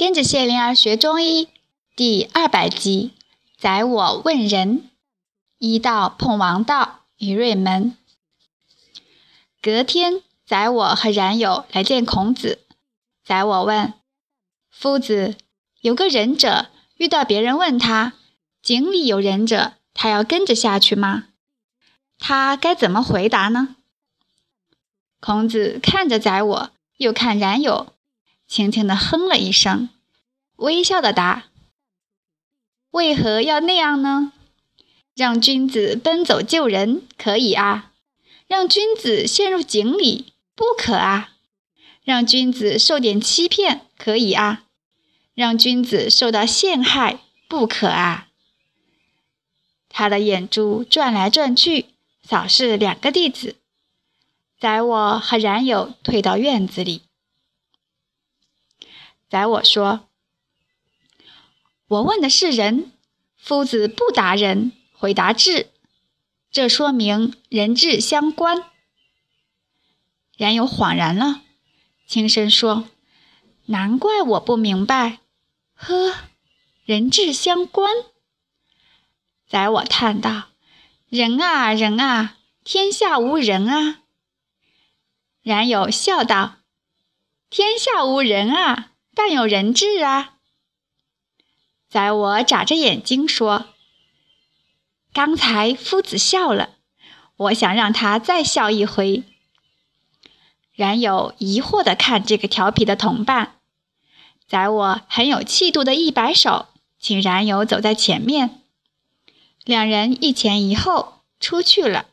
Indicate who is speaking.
Speaker 1: 跟着谢灵儿学中医第二百集，宰我问仁。一道碰王道于瑞门。隔天，宰我和冉有来见孔子。宰我问：“夫子，有个仁者遇到别人问他，井里有仁者，他要跟着下去吗？他该怎么回答呢？”孔子看着宰我，又看冉有。轻轻地哼了一声，微笑地答：“为何要那样呢？让君子奔走救人可以啊，让君子陷入井里不可啊，让君子受点欺骗可以啊，让君子受到陷害不可啊。”他的眼珠转来转去，扫视两个弟子，宰我和冉有退到院子里。宰我说：“我问的是人，夫子不答人，回答智，这说明人智相关。”冉有恍然了，轻声说：“难怪我不明白。呵，人智相关。”宰我叹道：“人啊人啊，天下无人啊。”冉有笑道：“天下无人啊。”但有人质啊！宰我眨着眼睛说：“刚才夫子笑了，我想让他再笑一回。”冉有疑惑地看这个调皮的同伴。宰我很有气度的一摆手，请冉有走在前面。两人一前一后出去了。